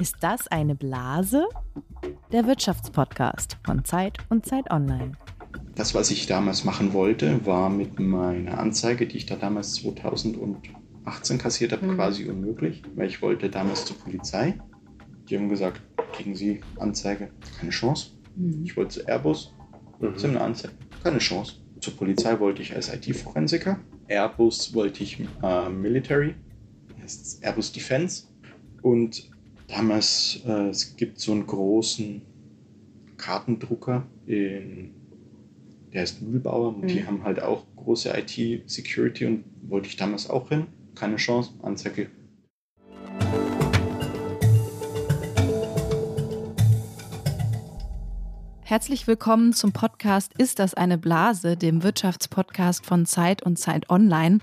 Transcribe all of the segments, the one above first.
Ist das eine Blase? Der Wirtschaftspodcast von Zeit und Zeit Online. Das, was ich damals machen wollte, war mit meiner Anzeige, die ich da damals 2018 kassiert habe, mhm. quasi unmöglich, weil ich wollte damals zur Polizei. Die haben gesagt, kriegen Sie Anzeige, keine Chance. Mhm. Ich wollte zu Airbus, mhm. Sie haben eine Anzeige, keine Chance. Zur Polizei wollte ich als IT-Forensiker. Airbus wollte ich äh, Military, heißt Airbus Defense. Und damals, äh, es gibt so einen großen Kartendrucker, in, der ist Mühlbauer und mhm. die haben halt auch große IT-Security und wollte ich damals auch hin. Keine Chance, Anzeige Herzlich willkommen zum Podcast Ist das eine Blase, dem Wirtschaftspodcast von Zeit und Zeit Online.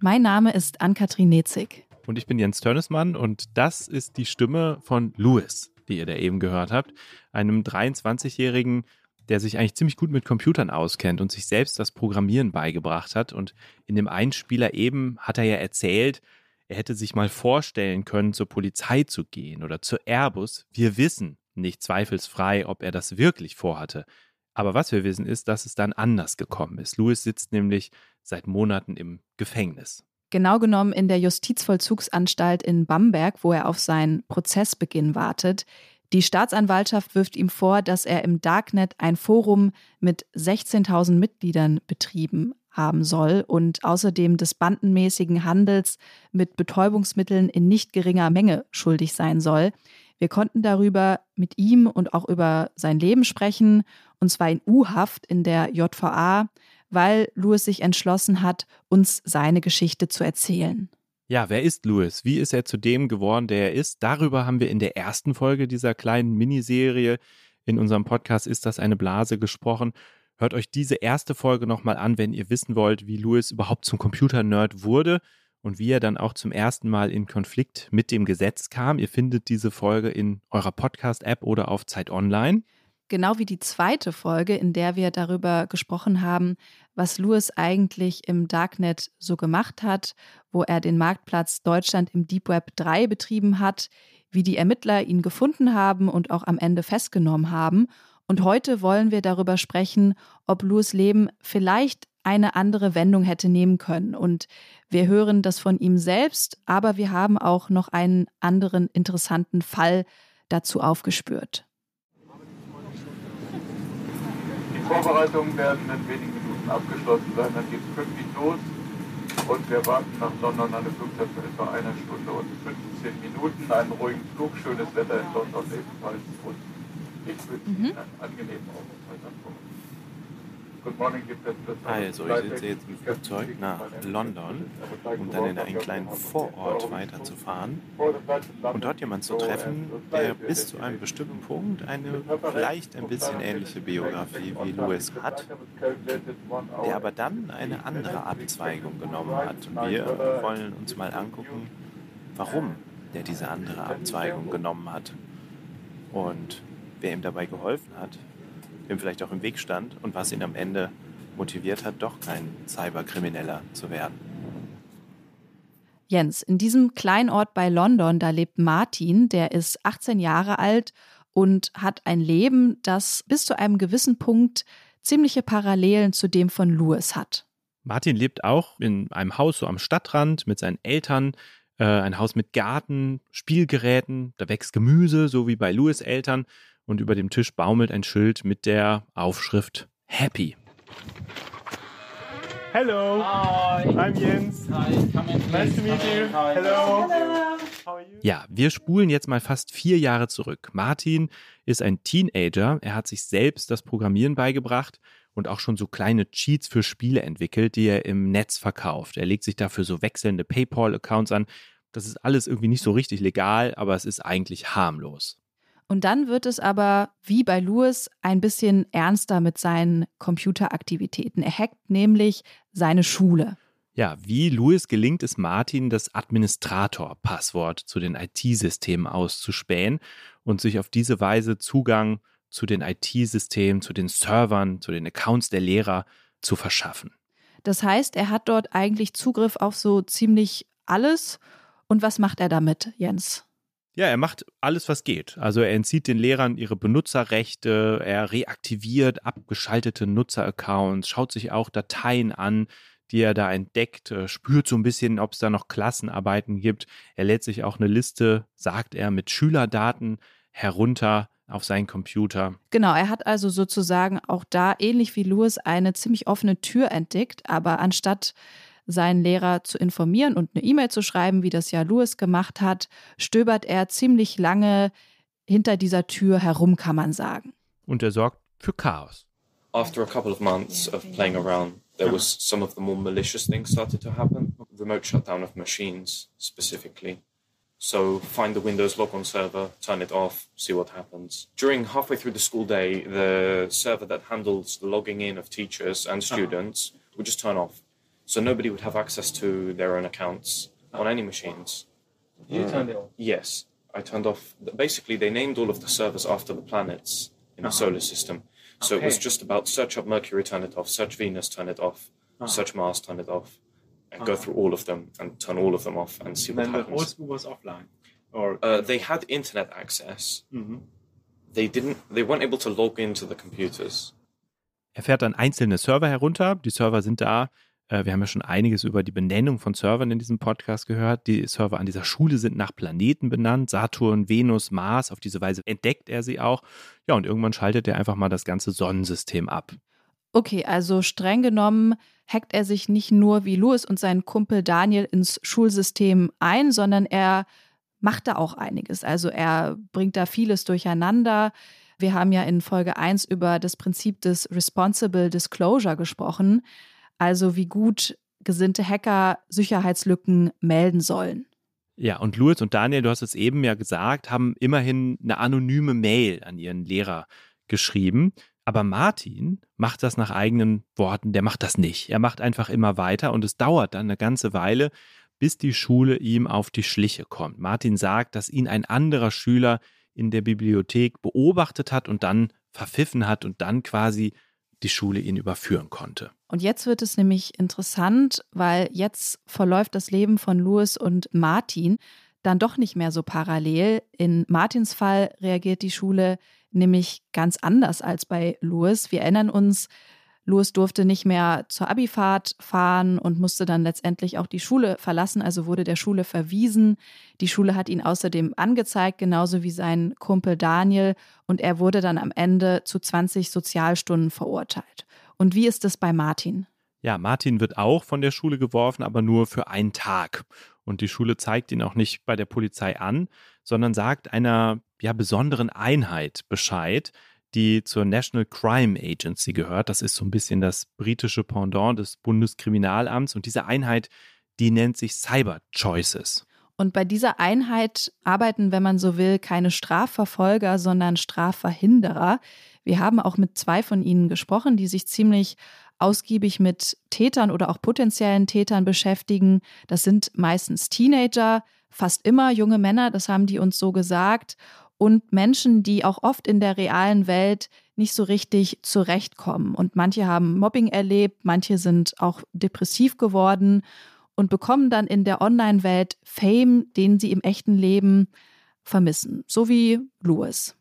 Mein Name ist Ann-Kathrin Nezig. Und ich bin Jens Tönnesmann und das ist die Stimme von Louis, die ihr da eben gehört habt. Einem 23-Jährigen, der sich eigentlich ziemlich gut mit Computern auskennt und sich selbst das Programmieren beigebracht hat. Und in dem Einspieler eben hat er ja erzählt, er hätte sich mal vorstellen können, zur Polizei zu gehen oder zur Airbus. Wir wissen, nicht zweifelsfrei, ob er das wirklich vorhatte. Aber was wir wissen ist, dass es dann anders gekommen ist. Louis sitzt nämlich seit Monaten im Gefängnis. Genau genommen in der Justizvollzugsanstalt in Bamberg, wo er auf seinen Prozessbeginn wartet. Die Staatsanwaltschaft wirft ihm vor, dass er im Darknet ein Forum mit 16.000 Mitgliedern betrieben haben soll und außerdem des bandenmäßigen Handels mit Betäubungsmitteln in nicht geringer Menge schuldig sein soll. Wir konnten darüber mit ihm und auch über sein Leben sprechen, und zwar in U-Haft in der JVA, weil Louis sich entschlossen hat, uns seine Geschichte zu erzählen. Ja, wer ist Louis? Wie ist er zu dem geworden, der er ist? Darüber haben wir in der ersten Folge dieser kleinen Miniserie in unserem Podcast Ist das eine Blase gesprochen. Hört euch diese erste Folge nochmal an, wenn ihr wissen wollt, wie Louis überhaupt zum Computer-Nerd wurde und wie er dann auch zum ersten Mal in Konflikt mit dem Gesetz kam. Ihr findet diese Folge in eurer Podcast-App oder auf Zeit Online. Genau wie die zweite Folge, in der wir darüber gesprochen haben, was Louis eigentlich im Darknet so gemacht hat, wo er den Marktplatz Deutschland im Deep Web 3 betrieben hat, wie die Ermittler ihn gefunden haben und auch am Ende festgenommen haben. Und heute wollen wir darüber sprechen, ob Louis Leben vielleicht eine andere Wendung hätte nehmen können. Und wir hören das von ihm selbst, aber wir haben auch noch einen anderen interessanten Fall dazu aufgespürt. Die Vorbereitungen werden in wenigen Minuten abgeschlossen sein, dann geht es pünktlich los und wir warten nach London eine Flugzeit für etwa eine Stunde und 15 Minuten, einen ruhigen Flug, schönes Wetter in London ebenfalls und ich wünsche mhm. Ihnen einen angenehmen Aufenthalt. Also, ich sitze jetzt im Flugzeug nach London, um dann in einen kleinen Vorort weiterzufahren und dort jemanden zu treffen, der bis zu einem bestimmten Punkt eine vielleicht ein bisschen ähnliche Biografie wie Lewis hat, der aber dann eine andere Abzweigung genommen hat. Und wir wollen uns mal angucken, warum der diese andere Abzweigung genommen hat und wer ihm dabei geholfen hat, dem vielleicht auch im Weg stand und was ihn am Ende motiviert hat, doch kein Cyberkrimineller zu werden. Jens, in diesem Kleinort bei London, da lebt Martin, der ist 18 Jahre alt und hat ein Leben, das bis zu einem gewissen Punkt ziemliche Parallelen zu dem von Louis hat. Martin lebt auch in einem Haus so am Stadtrand mit seinen Eltern, äh, ein Haus mit Garten, Spielgeräten, da wächst Gemüse, so wie bei Louis Eltern und über dem Tisch baumelt ein Schild mit der Aufschrift Happy. Hello, Hi. I'm Jens. Hi. Nice to meet you. Hello. Hello. Ja, wir spulen jetzt mal fast vier Jahre zurück. Martin ist ein Teenager. Er hat sich selbst das Programmieren beigebracht und auch schon so kleine Cheats für Spiele entwickelt, die er im Netz verkauft. Er legt sich dafür so wechselnde PayPal-Accounts an. Das ist alles irgendwie nicht so richtig legal, aber es ist eigentlich harmlos. Und dann wird es aber, wie bei Louis, ein bisschen ernster mit seinen Computeraktivitäten. Er hackt nämlich seine Schule. Ja, wie Louis gelingt es Martin, das Administrator-Passwort zu den IT-Systemen auszuspähen und sich auf diese Weise Zugang zu den IT-Systemen, zu den Servern, zu den Accounts der Lehrer zu verschaffen. Das heißt, er hat dort eigentlich Zugriff auf so ziemlich alles. Und was macht er damit, Jens? Ja, er macht alles, was geht. Also er entzieht den Lehrern ihre Benutzerrechte, er reaktiviert abgeschaltete Nutzeraccounts, schaut sich auch Dateien an, die er da entdeckt, äh, spürt so ein bisschen, ob es da noch Klassenarbeiten gibt. Er lädt sich auch eine Liste, sagt er, mit Schülerdaten herunter auf seinen Computer. Genau, er hat also sozusagen auch da, ähnlich wie Louis, eine ziemlich offene Tür entdeckt, aber anstatt seinen Lehrer zu informieren und eine E-Mail zu schreiben, wie das ja Louis gemacht hat, stöbert er ziemlich lange hinter dieser Tür herum, kann man sagen. Und er sorgt für Chaos. After a couple of months of playing around, there was some of the more malicious things started to happen. Remote shutdown of machines, specifically. So find the Windows logon server, turn it off, see what happens. During halfway through the school day, the server that handles the logging in of teachers and students would just turn off. So nobody would have access to their own accounts on any machines. You turned it off? Yes, I turned off. Basically, they named all of the servers after the planets in the solar system. So it was just about search up Mercury, turn it off, search Venus, turn it off, search Mars, turn it off, and go through all of them and turn all of them off and see what Then the whole happens. school was offline. Or Uh, they had internet access. They didn't. They weren't able to log into the computers. Er fährt dann einzelne Server herunter. Die Server sind da. Äh, Wir haben ja schon einiges über die Benennung von Servern in diesem Podcast gehört. Die Server an dieser Schule sind nach Planeten benannt. Saturn, Venus, Mars. Auf diese Weise entdeckt er sie auch. Ja, und irgendwann schaltet er einfach mal das ganze Sonnensystem ab. Okay, also streng genommen hackt er sich nicht nur wie Louis und sein Kumpel Daniel ins Schulsystem ein, sondern er macht da auch einiges. Also er bringt da vieles durcheinander. Wir haben ja in Folge 1 über das Prinzip des Responsible Disclosure gesprochen, also wie gut gesinnte Hacker Sicherheitslücken melden sollen. Ja, und Louis und Daniel, du hast es eben ja gesagt, haben immerhin eine anonyme Mail an ihren Lehrer geschrieben. Aber Martin macht das nach eigenen Worten, der macht das nicht. Er macht einfach immer weiter und es dauert dann eine ganze Weile, bis die Schule ihm auf die Schliche kommt. Martin sagt, dass ihn ein anderer Schüler in der Bibliothek beobachtet hat und dann verpfiffen hat und dann quasi die Schule ihn überführen konnte. Und jetzt wird es nämlich interessant, weil jetzt verläuft das Leben von Louis und Martin dann doch nicht mehr so parallel. In Martins Fall reagiert die Schule nämlich ganz anders als bei Louis. Wir erinnern uns, Louis durfte nicht mehr zur Abifahrt fahren und musste dann letztendlich auch die Schule verlassen, also wurde der Schule verwiesen. Die Schule hat ihn außerdem angezeigt, genauso wie sein Kumpel Daniel, und er wurde dann am Ende zu 20 Sozialstunden verurteilt. Und wie ist es bei Martin? Ja, Martin wird auch von der Schule geworfen, aber nur für einen Tag. Und die Schule zeigt ihn auch nicht bei der Polizei an, sondern sagt einer ja, besonderen Einheit Bescheid, die zur National Crime Agency gehört. Das ist so ein bisschen das britische Pendant des Bundeskriminalamts. Und diese Einheit, die nennt sich Cyber Choices. Und bei dieser Einheit arbeiten, wenn man so will, keine Strafverfolger, sondern Strafverhinderer. Wir haben auch mit zwei von ihnen gesprochen, die sich ziemlich ausgiebig mit Tätern oder auch potenziellen Tätern beschäftigen. Das sind meistens Teenager, fast immer junge Männer, das haben die uns so gesagt, und Menschen, die auch oft in der realen Welt nicht so richtig zurechtkommen. Und manche haben Mobbing erlebt, manche sind auch depressiv geworden und bekommen dann in der Online-Welt Fame, den sie im echten Leben vermissen. So wie Louis.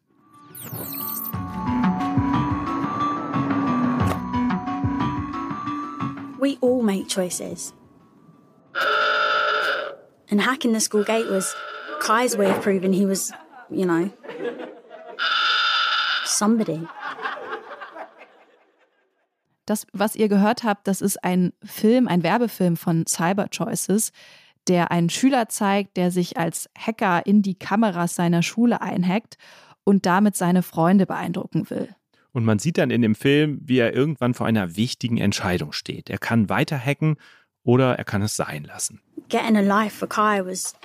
We all make choices. And hacking the school gate was Kai's way of proving he was, you know, somebody. Das, was ihr gehört habt, das ist ein Film, ein Werbefilm von Cyber Choices, der einen Schüler zeigt, der sich als Hacker in die Kameras seiner Schule einhackt und damit seine Freunde beeindrucken will. Und man sieht dann in dem Film, wie er irgendwann vor einer wichtigen Entscheidung steht. Er kann weiter hacken oder er kann es sein lassen. Getting a life for Kai was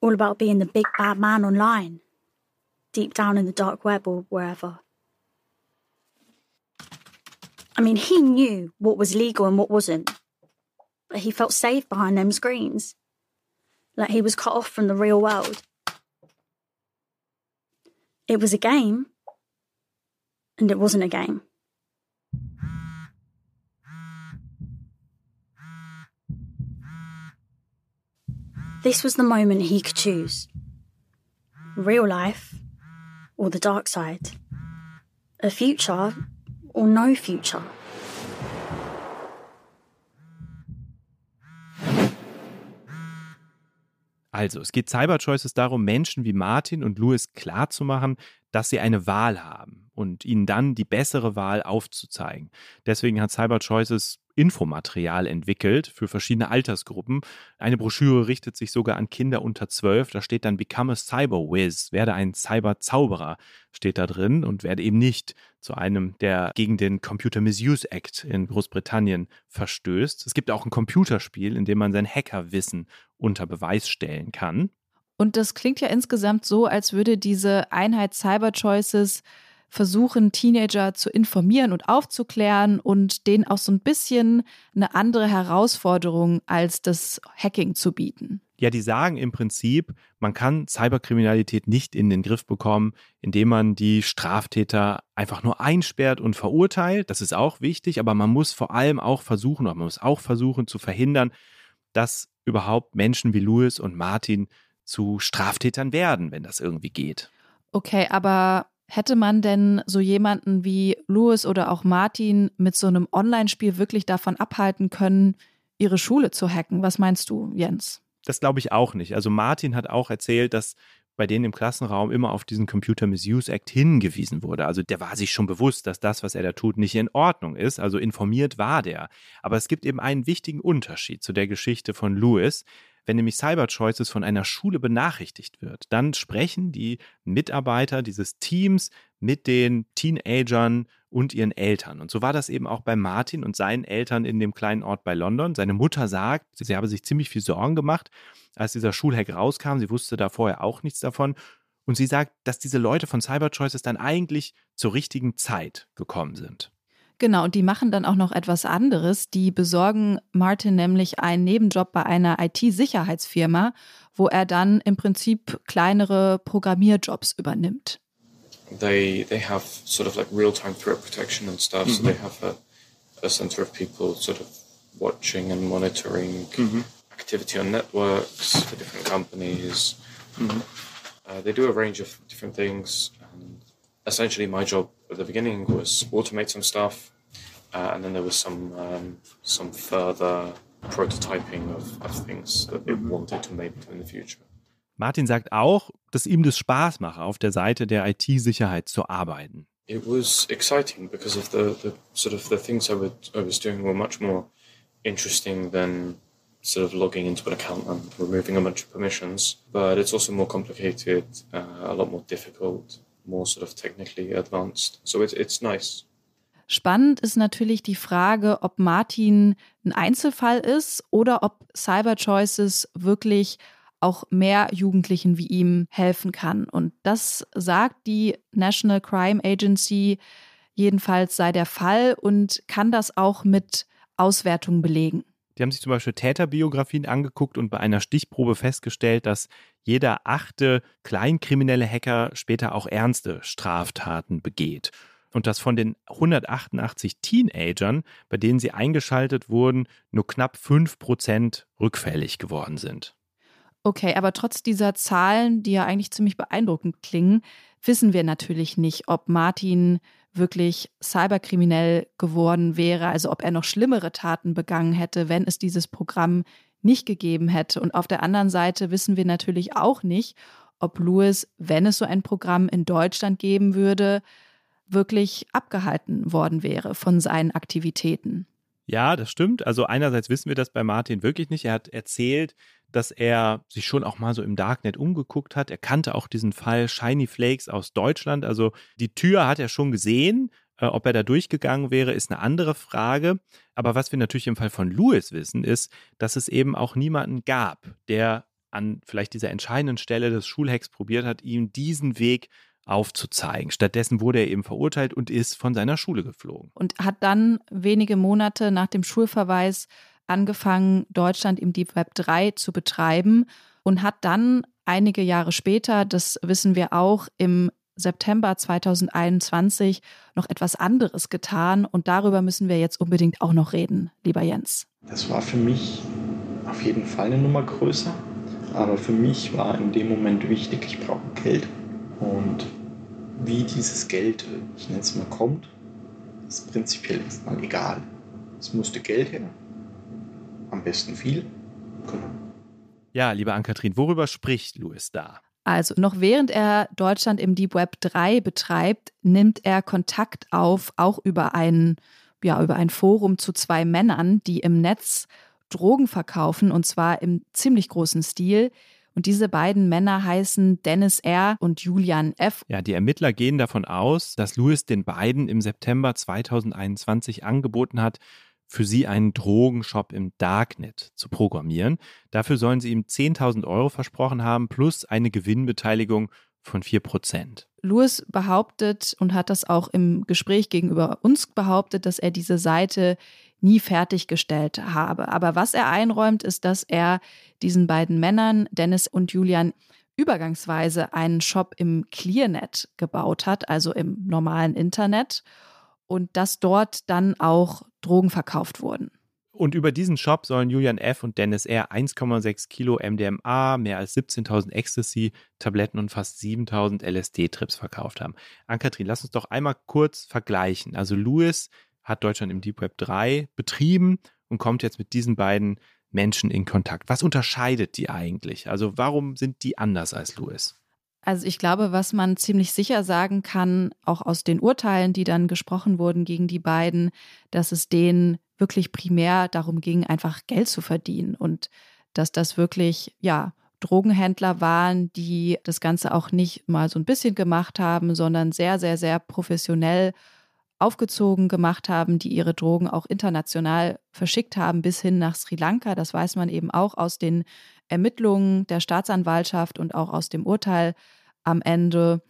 all about being the big bad man online, deep down in the dark web or wherever. I mean, he knew what was legal and what wasn't, but he felt safe behind them screens, like he was cut off from the real world. It was a game, and it wasn't a game. This was the moment he could choose real life or the dark side, a future or no future. Also, es geht Cyber Choices darum, Menschen wie Martin und Louis klarzumachen, dass sie eine Wahl haben und ihnen dann die bessere Wahl aufzuzeigen. Deswegen hat Cyber Choices Infomaterial entwickelt für verschiedene Altersgruppen. Eine Broschüre richtet sich sogar an Kinder unter zwölf. Da steht dann Become a Cyber Wiz, werde ein Cyber-Zauberer, steht da drin und werde eben nicht zu einem, der gegen den Computer Misuse Act in Großbritannien verstößt. Es gibt auch ein Computerspiel, in dem man sein Hackerwissen unter Beweis stellen kann. Und das klingt ja insgesamt so, als würde diese Einheit Cyber Choices versuchen, Teenager zu informieren und aufzuklären und denen auch so ein bisschen eine andere Herausforderung als das Hacking zu bieten. Ja, die sagen im Prinzip, man kann Cyberkriminalität nicht in den Griff bekommen, indem man die Straftäter einfach nur einsperrt und verurteilt. Das ist auch wichtig, aber man muss vor allem auch versuchen, oder man muss auch versuchen zu verhindern, dass überhaupt Menschen wie Louis und Martin zu Straftätern werden, wenn das irgendwie geht. Okay, aber Hätte man denn so jemanden wie Louis oder auch Martin mit so einem Online-Spiel wirklich davon abhalten können, ihre Schule zu hacken? Was meinst du, Jens? Das glaube ich auch nicht. Also Martin hat auch erzählt, dass bei denen im Klassenraum immer auf diesen Computer Misuse Act hingewiesen wurde. Also der war sich schon bewusst, dass das, was er da tut, nicht in Ordnung ist. Also informiert war der. Aber es gibt eben einen wichtigen Unterschied zu der Geschichte von Louis. Wenn nämlich Cyber Choices von einer Schule benachrichtigt wird, dann sprechen die Mitarbeiter dieses Teams mit den Teenagern und ihren Eltern. Und so war das eben auch bei Martin und seinen Eltern in dem kleinen Ort bei London. Seine Mutter sagt, sie habe sich ziemlich viel Sorgen gemacht, als dieser Schulhack rauskam. Sie wusste da vorher auch nichts davon. Und sie sagt, dass diese Leute von Cyber Choices dann eigentlich zur richtigen Zeit gekommen sind. Genau, und die machen dann auch noch etwas anderes. Die besorgen Martin nämlich einen Nebenjob bei einer IT-Sicherheitsfirma, wo er dann im Prinzip kleinere Programmierjobs übernimmt. They they have sort of like real-time threat protection and stuff. -hmm. So they have a, a center of people sort of watching and monitoring -hmm. activity on networks for different companies. -hmm. uh, they do a range of different things. And essentially, my job at the beginning was automate some stuff, uh, and then there was some um, some further prototyping of, of things that it wanted to make in the future. Martin sagt auch, dass ihm das Spaß mache, auf der Seite der IT-Sicherheit zu arbeiten. It was exciting because of the, the sort of the things I, would, I was doing were much more interesting than sort of logging into an account and removing a bunch of permissions. But it's also more complicated, uh, a lot more difficult, more sort of technically advanced. So it's, it's nice. Spannend ist natürlich die Frage, ob Martin ein Einzelfall ist oder ob Cyber Choices wirklich auch mehr Jugendlichen wie ihm helfen kann. Und das sagt die National Crime Agency jedenfalls sei der Fall und kann das auch mit Auswertungen belegen. Die haben sich zum Beispiel Täterbiografien angeguckt und bei einer Stichprobe festgestellt, dass jeder achte kleinkriminelle Hacker später auch ernste Straftaten begeht. Und dass von den 188 Teenagern, bei denen sie eingeschaltet wurden, nur knapp 5% rückfällig geworden sind. Okay, aber trotz dieser Zahlen, die ja eigentlich ziemlich beeindruckend klingen, wissen wir natürlich nicht, ob Martin wirklich cyberkriminell geworden wäre, also ob er noch schlimmere Taten begangen hätte, wenn es dieses Programm nicht gegeben hätte. Und auf der anderen Seite wissen wir natürlich auch nicht, ob Louis, wenn es so ein Programm in Deutschland geben würde, wirklich abgehalten worden wäre von seinen Aktivitäten. Ja, das stimmt. Also einerseits wissen wir das bei Martin wirklich nicht. Er hat erzählt, dass er sich schon auch mal so im Darknet umgeguckt hat. Er kannte auch diesen Fall Shiny Flakes aus Deutschland. Also die Tür hat er schon gesehen. Äh, ob er da durchgegangen wäre, ist eine andere Frage. Aber was wir natürlich im Fall von Louis wissen, ist, dass es eben auch niemanden gab, der an vielleicht dieser entscheidenden Stelle des Schulhacks probiert hat, ihm diesen Weg aufzuzeigen. Stattdessen wurde er eben verurteilt und ist von seiner Schule geflogen. Und hat dann wenige Monate nach dem Schulverweis angefangen, Deutschland im Deep Web 3 zu betreiben und hat dann einige Jahre später, das wissen wir auch, im September 2021 noch etwas anderes getan und darüber müssen wir jetzt unbedingt auch noch reden, lieber Jens. Das war für mich auf jeden Fall eine Nummer größer. Aber für mich war in dem Moment wichtig, ich brauche Geld. Und wie dieses Geld, ich nenne es mal, kommt, ist prinzipiell erstmal egal. Es musste Geld her. Am besten viel. Genau. Ja, liebe Ann-Kathrin, worüber spricht Louis da? Also noch während er Deutschland im Deep Web 3 betreibt, nimmt er Kontakt auf, auch über ein, ja, über ein Forum zu zwei Männern, die im Netz Drogen verkaufen und zwar im ziemlich großen Stil. Und diese beiden Männer heißen Dennis R. und Julian F. Ja, die Ermittler gehen davon aus, dass Louis den beiden im September 2021 angeboten hat, für sie einen Drogenshop im Darknet zu programmieren. Dafür sollen sie ihm 10.000 Euro versprochen haben, plus eine Gewinnbeteiligung von 4 Prozent. Louis behauptet und hat das auch im Gespräch gegenüber uns behauptet, dass er diese Seite nie fertiggestellt habe. Aber was er einräumt, ist, dass er diesen beiden Männern, Dennis und Julian, übergangsweise einen Shop im Clearnet gebaut hat, also im normalen Internet, und dass dort dann auch Drogen verkauft wurden. Und über diesen Shop sollen Julian F. und Dennis R. 1,6 Kilo MDMA, mehr als 17.000 Ecstasy-Tabletten und fast 7.000 LSD-Trips verkauft haben. Ann-Kathrin, lass uns doch einmal kurz vergleichen. Also Louis hat Deutschland im Deep Web 3 betrieben und kommt jetzt mit diesen beiden Menschen in Kontakt. Was unterscheidet die eigentlich? Also warum sind die anders als Louis? Also ich glaube, was man ziemlich sicher sagen kann, auch aus den Urteilen, die dann gesprochen wurden gegen die beiden, dass es denen wirklich primär darum ging, einfach Geld zu verdienen und dass das wirklich, ja, Drogenhändler waren, die das Ganze auch nicht mal so ein bisschen gemacht haben, sondern sehr, sehr, sehr professionell aufgezogen gemacht haben, die ihre Drogen auch international verschickt haben bis hin nach Sri Lanka. Das weiß man eben auch aus den Ermittlungen der Staatsanwaltschaft und auch aus dem Urteil am Ende.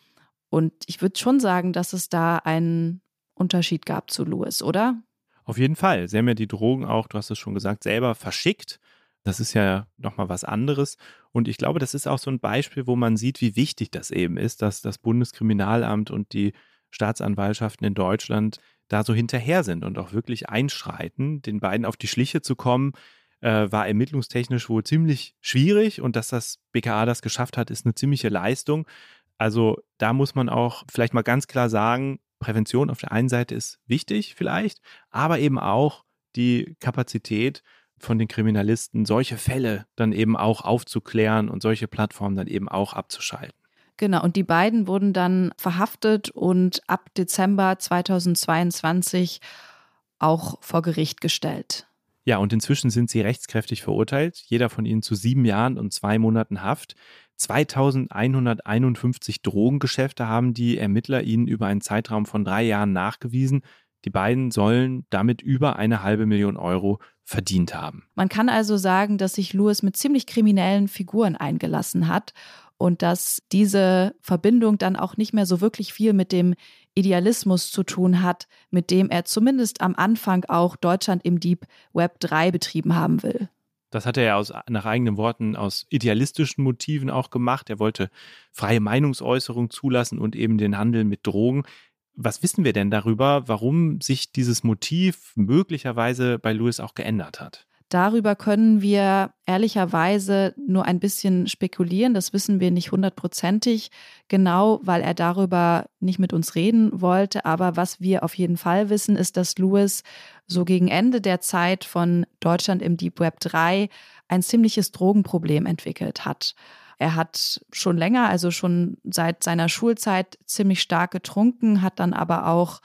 Und ich würde schon sagen, dass es da einen Unterschied gab zu Louis, oder? Auf jeden Fall. Sie haben ja die Drogen auch, du hast es schon gesagt, selber verschickt. Das ist ja nochmal was anderes. Und ich glaube, das ist auch so ein Beispiel, wo man sieht, wie wichtig das eben ist, dass das Bundeskriminalamt und die Staatsanwaltschaften in Deutschland da so hinterher sind und auch wirklich einschreiten, den beiden auf die Schliche zu kommen, äh, war ermittlungstechnisch wohl ziemlich schwierig und dass das BKA das geschafft hat, ist eine ziemliche Leistung. Also da muss man auch vielleicht mal ganz klar sagen, Prävention auf der einen Seite ist wichtig vielleicht, aber eben auch die Kapazität von den Kriminalisten, solche Fälle dann eben auch aufzuklären und solche Plattformen dann eben auch abzuschalten. Genau, und die beiden wurden dann verhaftet und ab Dezember 2022 auch vor Gericht gestellt. Ja, und inzwischen sind sie rechtskräftig verurteilt, jeder von ihnen zu sieben Jahren und zwei Monaten Haft. 2151 Drogengeschäfte haben die Ermittler ihnen über einen Zeitraum von drei Jahren nachgewiesen. Die beiden sollen damit über eine halbe Million Euro verdient haben. Man kann also sagen, dass sich Lewis mit ziemlich kriminellen Figuren eingelassen hat und dass diese Verbindung dann auch nicht mehr so wirklich viel mit dem Idealismus zu tun hat, mit dem er zumindest am Anfang auch Deutschland im Deep Web 3 betrieben haben will. Das hat er ja aus, nach eigenen Worten aus idealistischen Motiven auch gemacht. Er wollte freie Meinungsäußerung zulassen und eben den Handel mit Drogen. Was wissen wir denn darüber, warum sich dieses Motiv möglicherweise bei Lewis auch geändert hat? Darüber können wir ehrlicherweise nur ein bisschen spekulieren. Das wissen wir nicht hundertprozentig genau, weil er darüber nicht mit uns reden wollte. Aber was wir auf jeden Fall wissen, ist, dass Lewis so gegen Ende der Zeit von Deutschland im Deep Web 3 ein ziemliches Drogenproblem entwickelt hat. Er hat schon länger, also schon seit seiner Schulzeit ziemlich stark getrunken, hat dann aber auch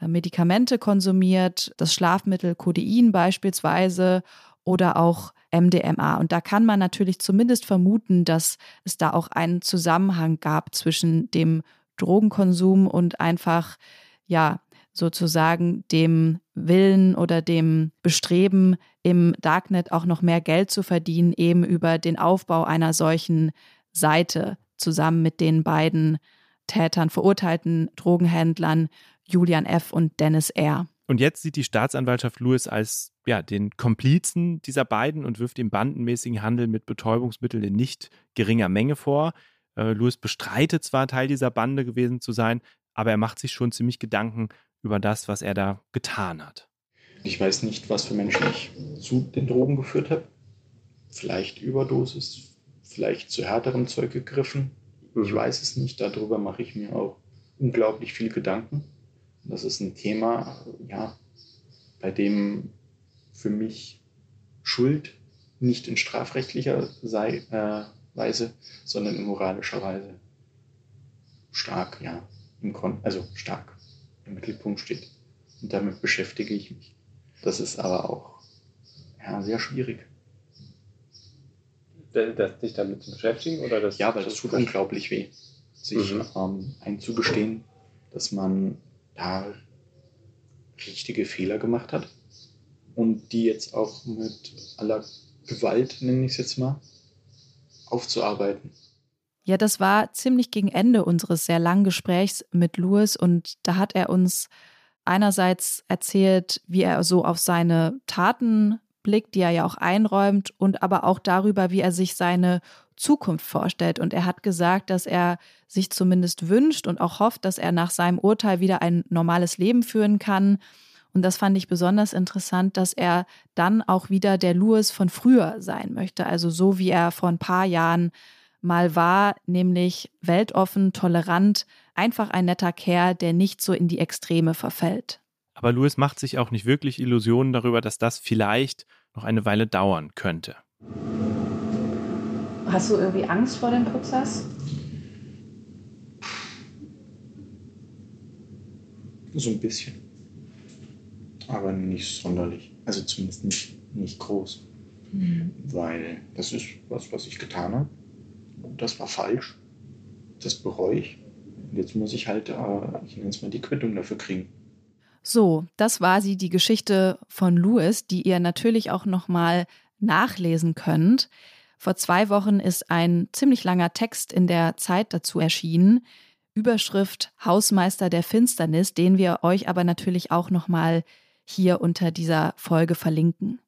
Medikamente konsumiert, das Schlafmittel Codein beispielsweise oder auch MDMA. Und da kann man natürlich zumindest vermuten, dass es da auch einen Zusammenhang gab zwischen dem Drogenkonsum und einfach, ja, sozusagen dem Willen oder dem Bestreben, im Darknet auch noch mehr Geld zu verdienen, eben über den Aufbau einer solchen Seite zusammen mit den beiden Tätern, verurteilten Drogenhändlern Julian F. und Dennis R. Und jetzt sieht die Staatsanwaltschaft Lewis als ja, den Komplizen dieser beiden und wirft ihm bandenmäßigen Handel mit Betäubungsmitteln in nicht geringer Menge vor. Äh, Lewis bestreitet zwar, Teil dieser Bande gewesen zu sein, aber er macht sich schon ziemlich Gedanken über das, was er da getan hat. Ich weiß nicht, was für Menschen ich zu den Drogen geführt habe. Vielleicht Überdosis, vielleicht zu härterem Zeug gegriffen. Mhm. Ich weiß es nicht. Darüber mache ich mir auch unglaublich viel Gedanken. Das ist ein Thema, ja, bei dem für mich Schuld nicht in strafrechtlicher sei, äh, Weise, sondern in moralischer Weise stark, ja, im Kon also stark im Mittelpunkt steht. Und damit beschäftige ich mich. Das ist aber auch ja, sehr schwierig. Das, sich damit zu beschäftigen? Oder das ja, weil das tut unglaublich weh, sich mhm. ähm, einzugestehen, dass man da richtige Fehler gemacht hat und die jetzt auch mit aller Gewalt, nenne ich es jetzt mal, aufzuarbeiten. Ja, das war ziemlich gegen Ende unseres sehr langen Gesprächs mit Louis und da hat er uns einerseits erzählt, wie er so auf seine Taten blickt, die er ja auch einräumt und aber auch darüber, wie er sich seine Zukunft vorstellt. Und er hat gesagt, dass er sich zumindest wünscht und auch hofft, dass er nach seinem Urteil wieder ein normales Leben führen kann. Und das fand ich besonders interessant, dass er dann auch wieder der Louis von früher sein möchte. Also so wie er vor ein paar Jahren mal war, nämlich weltoffen, tolerant, einfach ein netter Kerl, der nicht so in die Extreme verfällt. Aber Louis macht sich auch nicht wirklich Illusionen darüber, dass das vielleicht noch eine Weile dauern könnte. Hast du irgendwie Angst vor dem Prozess? So ein bisschen. Aber nicht sonderlich. Also zumindest nicht, nicht groß. Mhm. Weil das ist was, was ich getan habe das war falsch, das bereue ich. Und jetzt muss ich halt, äh, ich nenne es mal, die Quittung dafür kriegen. So, das war sie, die Geschichte von Louis, die ihr natürlich auch nochmal nachlesen könnt. Vor zwei Wochen ist ein ziemlich langer Text in der Zeit dazu erschienen. Überschrift Hausmeister der Finsternis, den wir euch aber natürlich auch nochmal hier unter dieser Folge verlinken.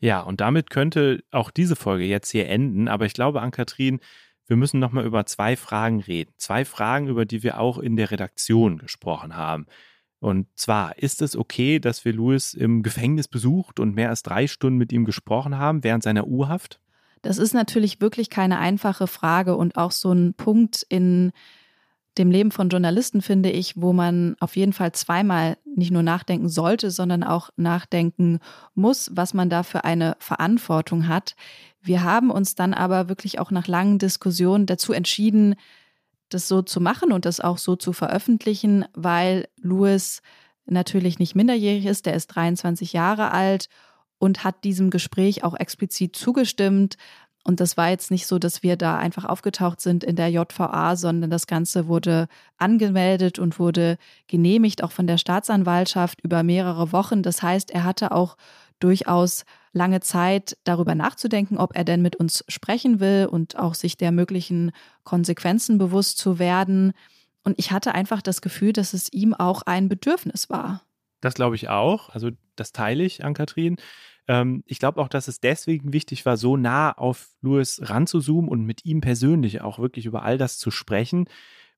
Ja, und damit könnte auch diese Folge jetzt hier enden. Aber ich glaube, Ann-Kathrin, wir müssen nochmal über zwei Fragen reden. Zwei Fragen, über die wir auch in der Redaktion gesprochen haben. Und zwar, ist es okay, dass wir Louis im Gefängnis besucht und mehr als drei Stunden mit ihm gesprochen haben während seiner U-Haft? Das ist natürlich wirklich keine einfache Frage und auch so ein Punkt in dem Leben von Journalisten, finde ich, wo man auf jeden Fall zweimal nicht nur nachdenken sollte, sondern auch nachdenken muss, was man da für eine Verantwortung hat. Wir haben uns dann aber wirklich auch nach langen Diskussionen dazu entschieden, das so zu machen und das auch so zu veröffentlichen, weil Louis natürlich nicht minderjährig ist, der ist 23 Jahre alt und hat diesem Gespräch auch explizit zugestimmt, und das war jetzt nicht so, dass wir da einfach aufgetaucht sind in der JVA, sondern das Ganze wurde angemeldet und wurde genehmigt, auch von der Staatsanwaltschaft über mehrere Wochen. Das heißt, er hatte auch durchaus lange Zeit darüber nachzudenken, ob er denn mit uns sprechen will und auch sich der möglichen Konsequenzen bewusst zu werden. Und ich hatte einfach das Gefühl, dass es ihm auch ein Bedürfnis war. Das glaube ich auch. Also das teile ich an Kathrin. Ähm, ich glaube auch, dass es deswegen wichtig war, so nah auf Louis ranzuzoomen und mit ihm persönlich auch wirklich über all das zu sprechen,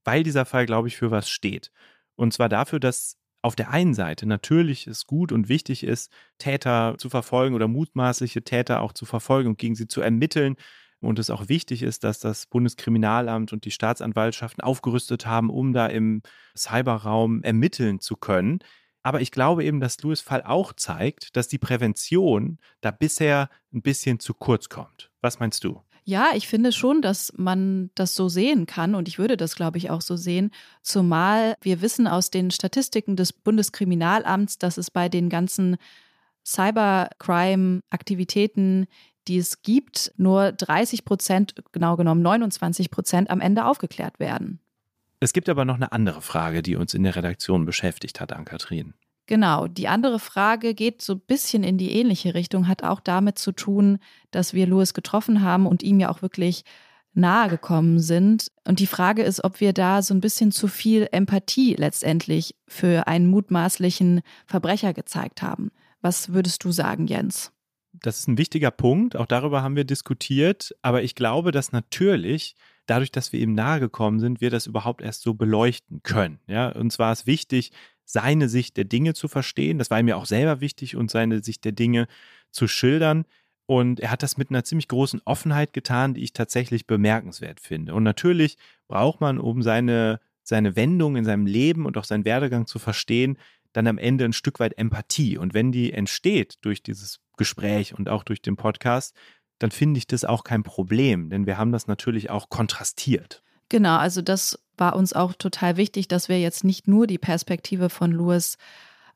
weil dieser Fall, glaube ich, für was steht. Und zwar dafür, dass auf der einen Seite natürlich es gut und wichtig ist, Täter zu verfolgen oder mutmaßliche Täter auch zu verfolgen und gegen sie zu ermitteln. Und es auch wichtig ist, dass das Bundeskriminalamt und die Staatsanwaltschaften aufgerüstet haben, um da im Cyberraum ermitteln zu können. Aber ich glaube eben, dass Louis Fall auch zeigt, dass die Prävention da bisher ein bisschen zu kurz kommt. Was meinst du? Ja, ich finde schon, dass man das so sehen kann und ich würde das, glaube ich, auch so sehen. Zumal wir wissen aus den Statistiken des Bundeskriminalamts, dass es bei den ganzen Cybercrime-Aktivitäten, die es gibt, nur 30 Prozent, genau genommen 29 Prozent am Ende aufgeklärt werden. Es gibt aber noch eine andere Frage, die uns in der Redaktion beschäftigt hat, Ann-Kathrin. Genau, die andere Frage geht so ein bisschen in die ähnliche Richtung, hat auch damit zu tun, dass wir Louis getroffen haben und ihm ja auch wirklich nahe gekommen sind. Und die Frage ist, ob wir da so ein bisschen zu viel Empathie letztendlich für einen mutmaßlichen Verbrecher gezeigt haben. Was würdest du sagen, Jens? Das ist ein wichtiger Punkt, auch darüber haben wir diskutiert, aber ich glaube, dass natürlich dadurch, dass wir ihm nahe gekommen sind, wir das überhaupt erst so beleuchten können. Ja, uns war es wichtig, seine Sicht der Dinge zu verstehen. Das war ihm ja auch selber wichtig und seine Sicht der Dinge zu schildern. Und er hat das mit einer ziemlich großen Offenheit getan, die ich tatsächlich bemerkenswert finde. Und natürlich braucht man, um seine, seine Wendung in seinem Leben und auch seinen Werdegang zu verstehen, dann am Ende ein Stück weit Empathie. Und wenn die entsteht durch dieses Gespräch und auch durch den Podcast, dann finde ich das auch kein Problem, denn wir haben das natürlich auch kontrastiert. Genau, also das war uns auch total wichtig, dass wir jetzt nicht nur die Perspektive von Louis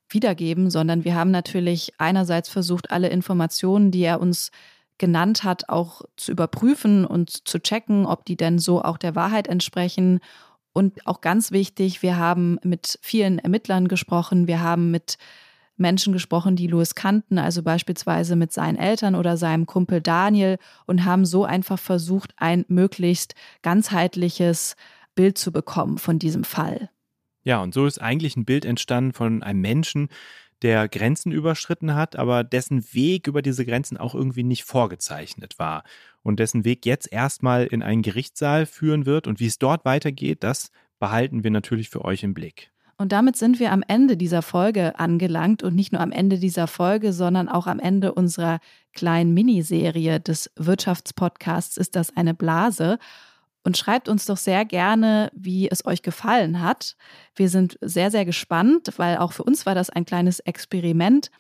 wiedergeben, sondern wir haben natürlich einerseits versucht, alle Informationen, die er uns genannt hat, auch zu überprüfen und zu checken, ob die denn so auch der Wahrheit entsprechen. Und auch ganz wichtig, wir haben mit vielen Ermittlern gesprochen, wir haben mit Menschen gesprochen, die Louis kannten, also beispielsweise mit seinen Eltern oder seinem Kumpel Daniel und haben so einfach versucht, ein möglichst ganzheitliches Bild zu bekommen von diesem Fall. Ja, und so ist eigentlich ein Bild entstanden von einem Menschen, der Grenzen überschritten hat, aber dessen Weg über diese Grenzen auch irgendwie nicht vorgezeichnet war und dessen Weg jetzt erstmal in einen Gerichtssaal führen wird und wie es dort weitergeht, das behalten wir natürlich für euch im Blick. Und damit sind wir am Ende dieser Folge angelangt und nicht nur am Ende dieser Folge, sondern auch am Ende unserer kleinen Miniserie des Wirtschaftspodcasts Ist das eine Blase? Und schreibt uns doch sehr gerne, wie es euch gefallen hat. Wir sind sehr, sehr gespannt, weil auch für uns war das ein kleines Experiment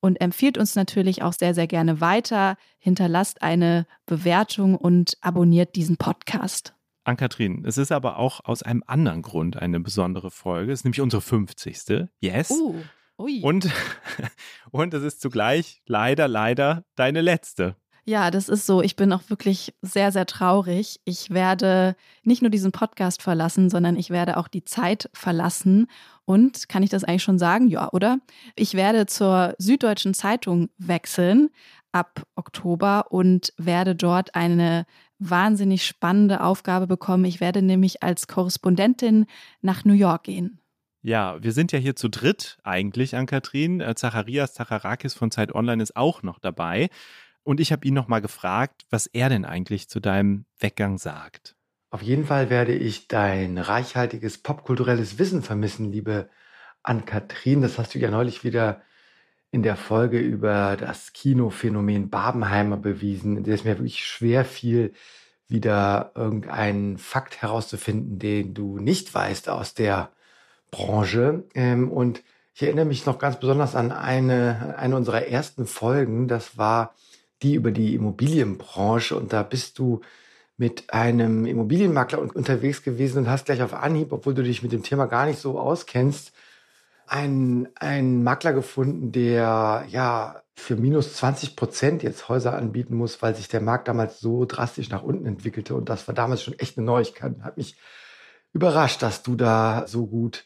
und empfiehlt uns natürlich auch sehr, sehr gerne weiter. Hinterlasst eine Bewertung und abonniert diesen Podcast. Ann-Kathrin, es ist aber auch aus einem anderen Grund eine besondere Folge. Es ist nämlich unsere 50. Yes. Uh, ui. Und, und es ist zugleich leider, leider deine letzte. Ja, das ist so. Ich bin auch wirklich sehr, sehr traurig. Ich werde nicht nur diesen Podcast verlassen, sondern ich werde auch die Zeit verlassen. Und kann ich das eigentlich schon sagen? Ja, oder? Ich werde zur Süddeutschen Zeitung wechseln ab Oktober und werde dort eine wahnsinnig spannende Aufgabe bekommen. Ich werde nämlich als Korrespondentin nach New York gehen. Ja, wir sind ja hier zu dritt eigentlich an Katrin. Äh, Zacharias Zacharakis von Zeit Online ist auch noch dabei. Und ich habe ihn nochmal gefragt, was er denn eigentlich zu deinem Weggang sagt. Auf jeden Fall werde ich dein reichhaltiges popkulturelles Wissen vermissen, liebe Ann-Kathrin. Das hast du ja neulich wieder in der Folge über das Kinophänomen Babenheimer bewiesen, in der es mir wirklich schwer fiel, wieder irgendeinen Fakt herauszufinden, den du nicht weißt aus der Branche. Ähm, und ich erinnere mich noch ganz besonders an eine, eine unserer ersten Folgen. Das war die über die Immobilienbranche. Und da bist du mit einem Immobilienmakler unterwegs gewesen und hast gleich auf Anhieb, obwohl du dich mit dem Thema gar nicht so auskennst, einen, einen Makler gefunden, der ja für minus 20 Prozent jetzt Häuser anbieten muss, weil sich der Markt damals so drastisch nach unten entwickelte. Und das war damals schon echt eine Neuigkeit. Hat mich überrascht, dass du da so gut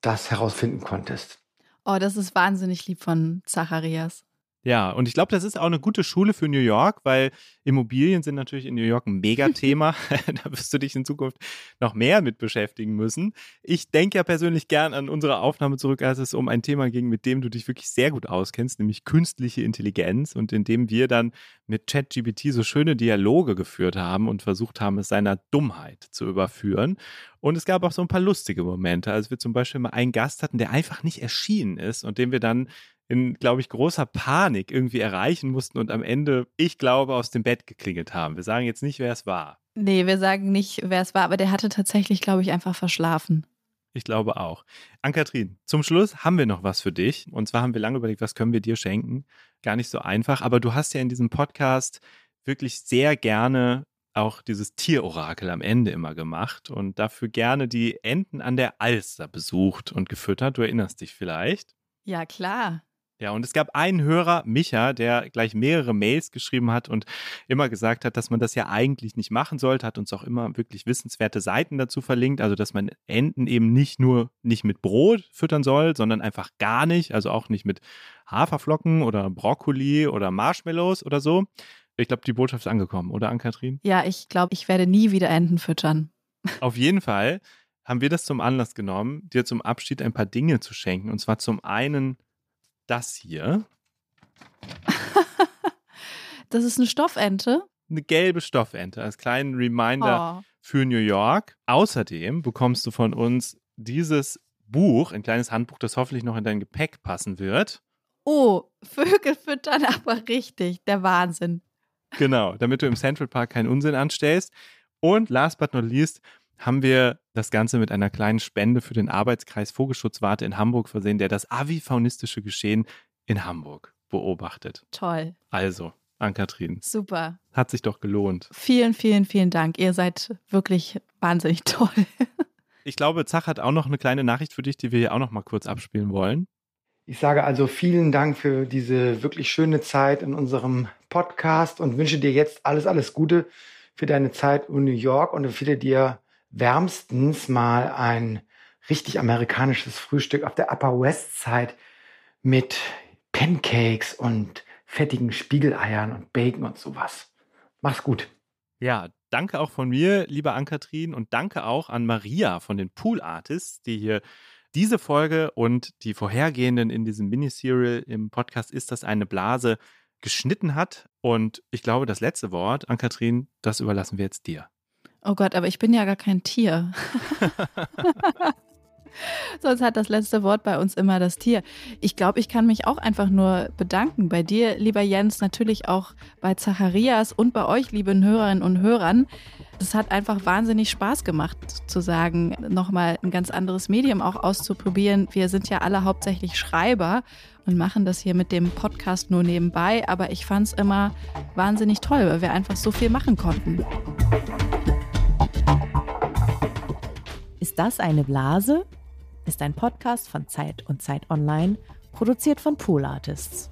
das herausfinden konntest. Oh, das ist wahnsinnig lieb von Zacharias. Ja, und ich glaube, das ist auch eine gute Schule für New York, weil Immobilien sind natürlich in New York ein Megathema. da wirst du dich in Zukunft noch mehr mit beschäftigen müssen. Ich denke ja persönlich gern an unsere Aufnahme zurück, als es um ein Thema ging, mit dem du dich wirklich sehr gut auskennst, nämlich künstliche Intelligenz und in dem wir dann mit ChatGPT so schöne Dialoge geführt haben und versucht haben, es seiner Dummheit zu überführen. Und es gab auch so ein paar lustige Momente, als wir zum Beispiel mal einen Gast hatten, der einfach nicht erschienen ist und den wir dann in, glaube ich, großer Panik irgendwie erreichen mussten und am Ende, ich glaube, aus dem Bett geklingelt haben. Wir sagen jetzt nicht, wer es war. Nee, wir sagen nicht, wer es war, aber der hatte tatsächlich, glaube ich, einfach verschlafen. Ich glaube auch. Ann-Kathrin, zum Schluss haben wir noch was für dich. Und zwar haben wir lange überlegt, was können wir dir schenken. Gar nicht so einfach, aber du hast ja in diesem Podcast wirklich sehr gerne auch dieses Tierorakel am Ende immer gemacht und dafür gerne die Enten an der Alster besucht und gefüttert. Du erinnerst dich vielleicht? Ja, klar. Ja, und es gab einen Hörer, Micha, der gleich mehrere Mails geschrieben hat und immer gesagt hat, dass man das ja eigentlich nicht machen sollte, hat uns auch immer wirklich wissenswerte Seiten dazu verlinkt, also dass man Enten eben nicht nur nicht mit Brot füttern soll, sondern einfach gar nicht, also auch nicht mit Haferflocken oder Brokkoli oder Marshmallows oder so. Ich glaube, die Botschaft ist angekommen, oder Ann-Kathrin? Ja, ich glaube, ich werde nie wieder Enten füttern. Auf jeden Fall haben wir das zum Anlass genommen, dir zum Abschied ein paar Dinge zu schenken. Und zwar zum einen das hier. das ist eine Stoffente. Eine gelbe Stoffente als kleinen Reminder oh. für New York. Außerdem bekommst du von uns dieses Buch, ein kleines Handbuch, das hoffentlich noch in dein Gepäck passen wird. Oh, Vögel füttern aber richtig. Der Wahnsinn. Genau, damit du im Central Park keinen Unsinn anstellst. Und last but not least haben wir das Ganze mit einer kleinen Spende für den Arbeitskreis Vogelschutzwarte in Hamburg versehen, der das avifaunistische Geschehen in Hamburg beobachtet. Toll. Also, Ann-Kathrin. Super. Hat sich doch gelohnt. Vielen, vielen, vielen Dank. Ihr seid wirklich wahnsinnig toll. Ich glaube, Zach hat auch noch eine kleine Nachricht für dich, die wir hier auch noch mal kurz abspielen wollen. Ich sage also vielen Dank für diese wirklich schöne Zeit in unserem Podcast und wünsche dir jetzt alles, alles Gute für deine Zeit in New York und empfehle dir wärmstens mal ein richtig amerikanisches Frühstück auf der Upper West Side mit Pancakes und fettigen Spiegeleiern und Bacon und sowas. Mach's gut. Ja, danke auch von mir, liebe Ann-Kathrin, und danke auch an Maria von den Pool Artists, die hier diese Folge und die vorhergehenden in diesem Miniserial im Podcast Ist das eine Blase geschnitten hat. Und ich glaube, das letzte Wort, Ann-Kathrin, das überlassen wir jetzt dir. Oh Gott, aber ich bin ja gar kein Tier. Sonst hat das letzte Wort bei uns immer das Tier. Ich glaube, ich kann mich auch einfach nur bedanken bei dir, lieber Jens, natürlich auch bei Zacharias und bei euch, lieben Hörerinnen und Hörern. Es hat einfach wahnsinnig Spaß gemacht, zu sagen, nochmal ein ganz anderes Medium auch auszuprobieren. Wir sind ja alle hauptsächlich Schreiber und machen das hier mit dem Podcast nur nebenbei, aber ich fand es immer wahnsinnig toll, weil wir einfach so viel machen konnten. Ist das eine Blase? Ist ein Podcast von Zeit und Zeit Online, produziert von Pool Artists.